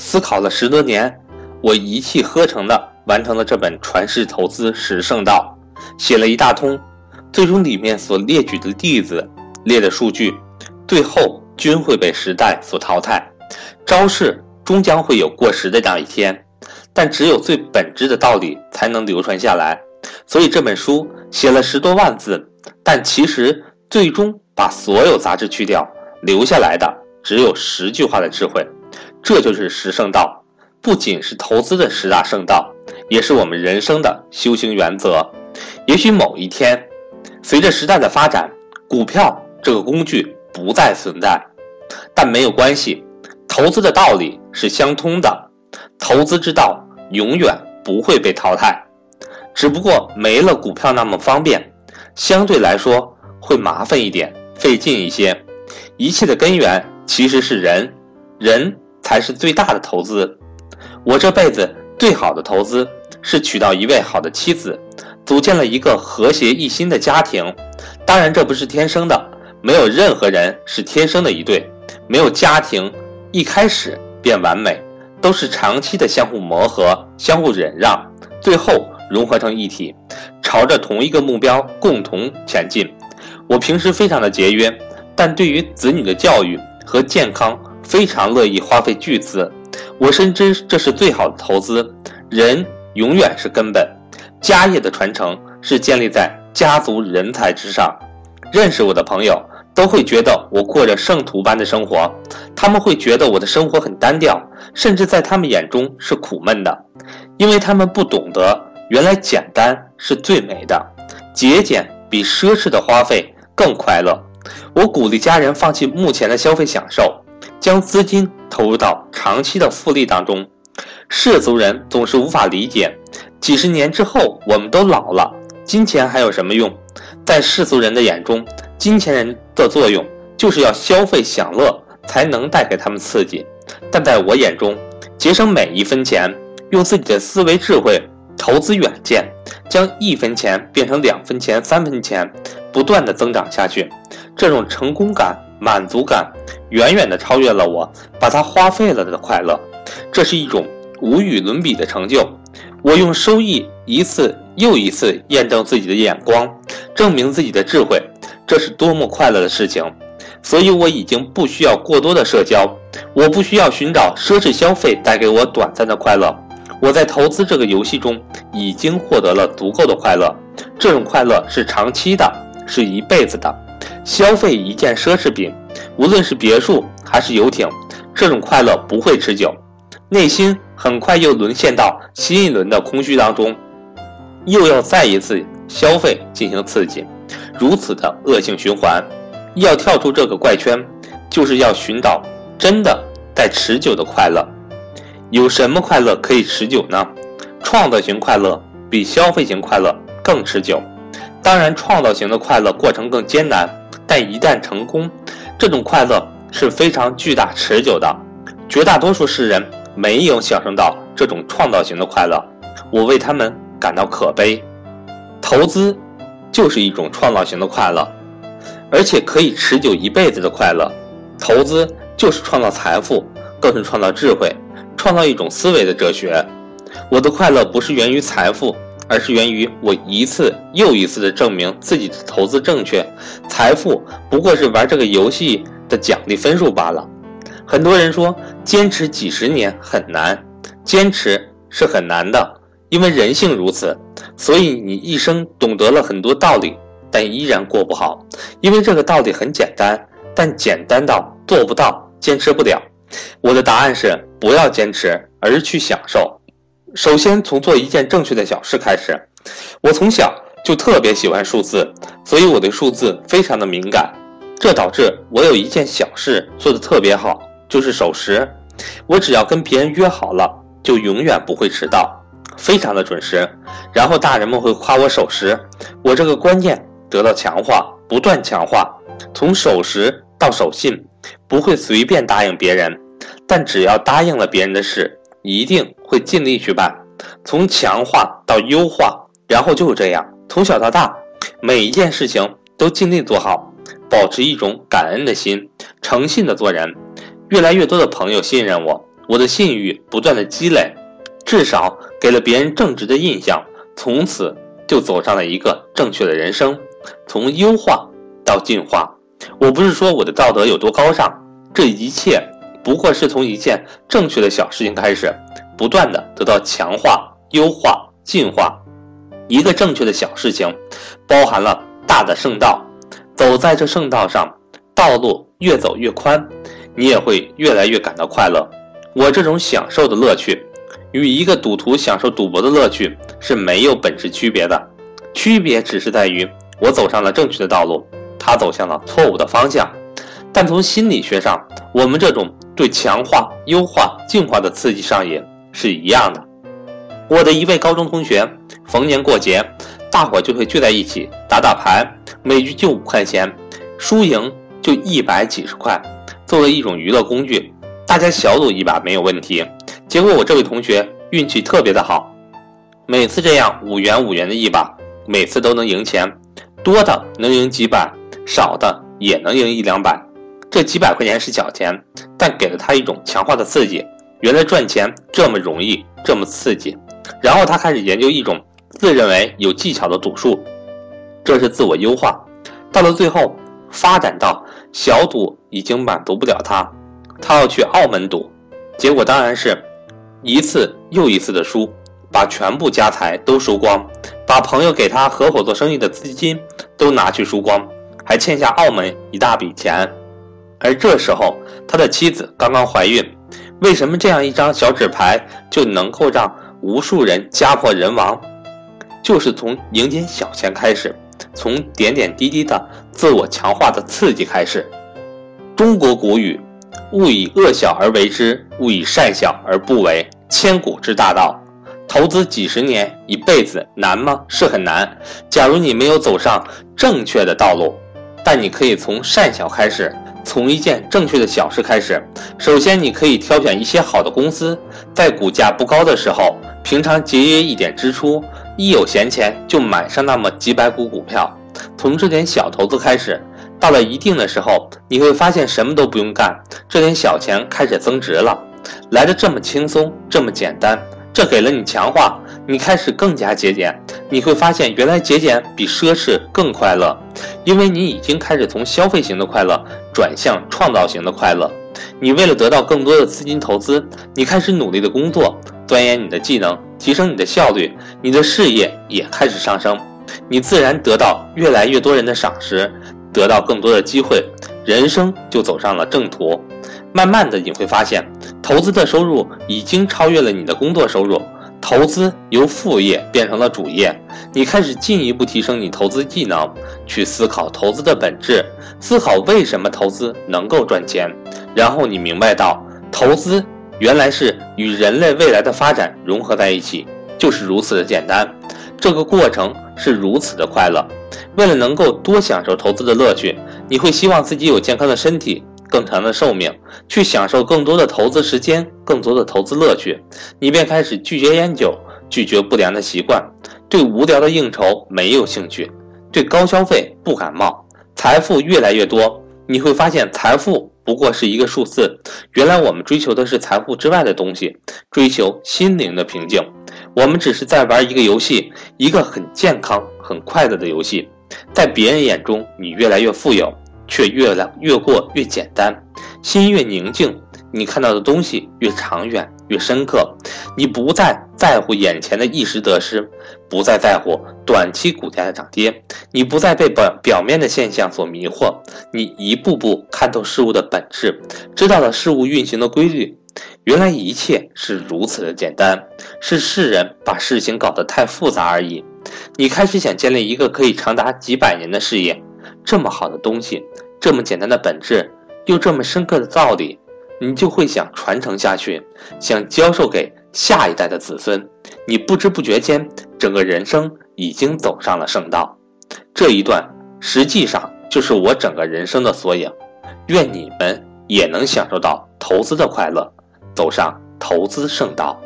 思考了十多年，我一气呵成的完成了这本传世投资十圣道，写了一大通，最终里面所列举的例子、列的数据，最后均会被时代所淘汰，招式终将会有过时的那一天，但只有最本质的道理才能流传下来。所以这本书写了十多万字，但其实最终把所有杂质去掉，留下来的只有十句话的智慧。这就是十圣道，不仅是投资的十大圣道，也是我们人生的修行原则。也许某一天，随着时代的发展，股票这个工具不再存在，但没有关系，投资的道理是相通的，投资之道永远不会被淘汰。只不过没了股票那么方便，相对来说会麻烦一点，费劲一些。一切的根源其实是人，人才是最大的投资。我这辈子最好的投资是娶到一位好的妻子，组建了一个和谐一心的家庭。当然这不是天生的，没有任何人是天生的一对，没有家庭一开始便完美，都是长期的相互磨合、相互忍让，最后。融合成一体，朝着同一个目标共同前进。我平时非常的节约，但对于子女的教育和健康非常乐意花费巨资。我深知这是最好的投资。人永远是根本，家业的传承是建立在家族人才之上。认识我的朋友都会觉得我过着圣徒般的生活，他们会觉得我的生活很单调，甚至在他们眼中是苦闷的，因为他们不懂得。原来简单是最美的，节俭比奢侈的花费更快乐。我鼓励家人放弃目前的消费享受，将资金投入到长期的复利当中。世俗人总是无法理解，几十年之后我们都老了，金钱还有什么用？在世俗人的眼中，金钱人的作用就是要消费享乐，才能带给他们刺激。但在我眼中，节省每一分钱，用自己的思维智慧。投资远见，将一分钱变成两分钱、三分钱，不断的增长下去，这种成功感、满足感，远远的超越了我把它花费了的快乐。这是一种无与伦比的成就。我用收益一次又一次验证自己的眼光，证明自己的智慧，这是多么快乐的事情。所以我已经不需要过多的社交，我不需要寻找奢侈消费带给我短暂的快乐。我在投资这个游戏中已经获得了足够的快乐，这种快乐是长期的，是一辈子的。消费一件奢侈品，无论是别墅还是游艇，这种快乐不会持久，内心很快又沦陷到新一轮的空虚当中，又要再一次消费进行刺激，如此的恶性循环。要跳出这个怪圈，就是要寻找真的带持久的快乐。有什么快乐可以持久呢？创造型快乐比消费型快乐更持久。当然，创造型的快乐过程更艰难，但一旦成功，这种快乐是非常巨大、持久的。绝大多数世人没有享受到这种创造型的快乐，我为他们感到可悲。投资就是一种创造型的快乐，而且可以持久一辈子的快乐。投资就是创造财富，更是创造智慧。创造一种思维的哲学。我的快乐不是源于财富，而是源于我一次又一次的证明自己的投资正确。财富不过是玩这个游戏的奖励分数罢了。很多人说坚持几十年很难，坚持是很难的，因为人性如此。所以你一生懂得了很多道理，但依然过不好，因为这个道理很简单，但简单到做不到，坚持不了。我的答案是不要坚持，而是去享受。首先从做一件正确的小事开始。我从小就特别喜欢数字，所以我对数字非常的敏感。这导致我有一件小事做得特别好，就是守时。我只要跟别人约好了，就永远不会迟到，非常的准时。然后大人们会夸我守时，我这个观念得到强化，不断强化，从守时到守信。不会随便答应别人，但只要答应了别人的事，一定会尽力去办。从强化到优化，然后就是这样，从小到大，每一件事情都尽力做好，保持一种感恩的心，诚信的做人。越来越多的朋友信任我，我的信誉不断的积累，至少给了别人正直的印象，从此就走上了一个正确的人生，从优化到进化。我不是说我的道德有多高尚，这一切不过是从一件正确的小事情开始，不断的得到强化、优化、进化。一个正确的小事情，包含了大的圣道。走在这圣道上，道路越走越宽，你也会越来越感到快乐。我这种享受的乐趣，与一个赌徒享受赌博的乐趣是没有本质区别的，区别只是在于我走上了正确的道路。他走向了错误的方向，但从心理学上，我们这种对强化、优化、进化的刺激上瘾是一样的。我的一位高中同学，逢年过节，大伙就会聚在一起打打牌，每局就五块钱，输赢就一百几十块，作为一种娱乐工具，大家小赌一把没有问题。结果我这位同学运气特别的好，每次这样五元五元的一把，每次都能赢钱，多的能赢几百。少的也能赢一两百，这几百块钱是小钱，但给了他一种强化的刺激。原来赚钱这么容易，这么刺激。然后他开始研究一种自认为有技巧的赌术，这是自我优化。到了最后，发展到小赌已经满足不了他，他要去澳门赌，结果当然是一次又一次的输，把全部家财都输光，把朋友给他合伙做生意的资金都拿去输光。还欠下澳门一大笔钱，而这时候他的妻子刚刚怀孕。为什么这样一张小纸牌就能够让无数人家破人亡？就是从赢点小钱开始，从点点滴滴的自我强化的刺激开始。中国古语：“勿以恶小而为之，勿以善小而不为。”千古之大道。投资几十年、一辈子难吗？是很难。假如你没有走上正确的道路。但你可以从善小开始，从一件正确的小事开始。首先，你可以挑选一些好的公司，在股价不高的时候，平常节约一点支出，一有闲钱就买上那么几百股股票。从这点小投资开始，到了一定的时候，你会发现什么都不用干，这点小钱开始增值了，来的这么轻松，这么简单。这给了你强化，你开始更加节俭。你会发现，原来节俭比奢侈更快乐，因为你已经开始从消费型的快乐转向创造型的快乐。你为了得到更多的资金投资，你开始努力的工作，钻研你的技能，提升你的效率，你的事业也开始上升，你自然得到越来越多人的赏识，得到更多的机会，人生就走上了正途。慢慢的，你会发现，投资的收入已经超越了你的工作收入。投资由副业变成了主业，你开始进一步提升你投资技能，去思考投资的本质，思考为什么投资能够赚钱，然后你明白到，投资原来是与人类未来的发展融合在一起，就是如此的简单，这个过程是如此的快乐。为了能够多享受投资的乐趣，你会希望自己有健康的身体。更长的寿命，去享受更多的投资时间，更多的投资乐趣，你便开始拒绝烟酒，拒绝不良的习惯，对无聊的应酬没有兴趣，对高消费不感冒。财富越来越多，你会发现财富不过是一个数字。原来我们追求的是财富之外的东西，追求心灵的平静。我们只是在玩一个游戏，一个很健康、很快乐的游戏。在别人眼中，你越来越富有。却越来越过越简单，心越宁静，你看到的东西越长远越深刻。你不再在乎眼前的一时得失，不再在乎短期股价的涨跌，你不再被表表面的现象所迷惑，你一步步看透事物的本质，知道了事物运行的规律。原来一切是如此的简单，是世人把事情搞得太复杂而已。你开始想建立一个可以长达几百年的事业。这么好的东西，这么简单的本质，又这么深刻的道理，你就会想传承下去，想教授给下一代的子孙。你不知不觉间，整个人生已经走上了圣道。这一段实际上就是我整个人生的缩影。愿你们也能享受到投资的快乐，走上投资圣道。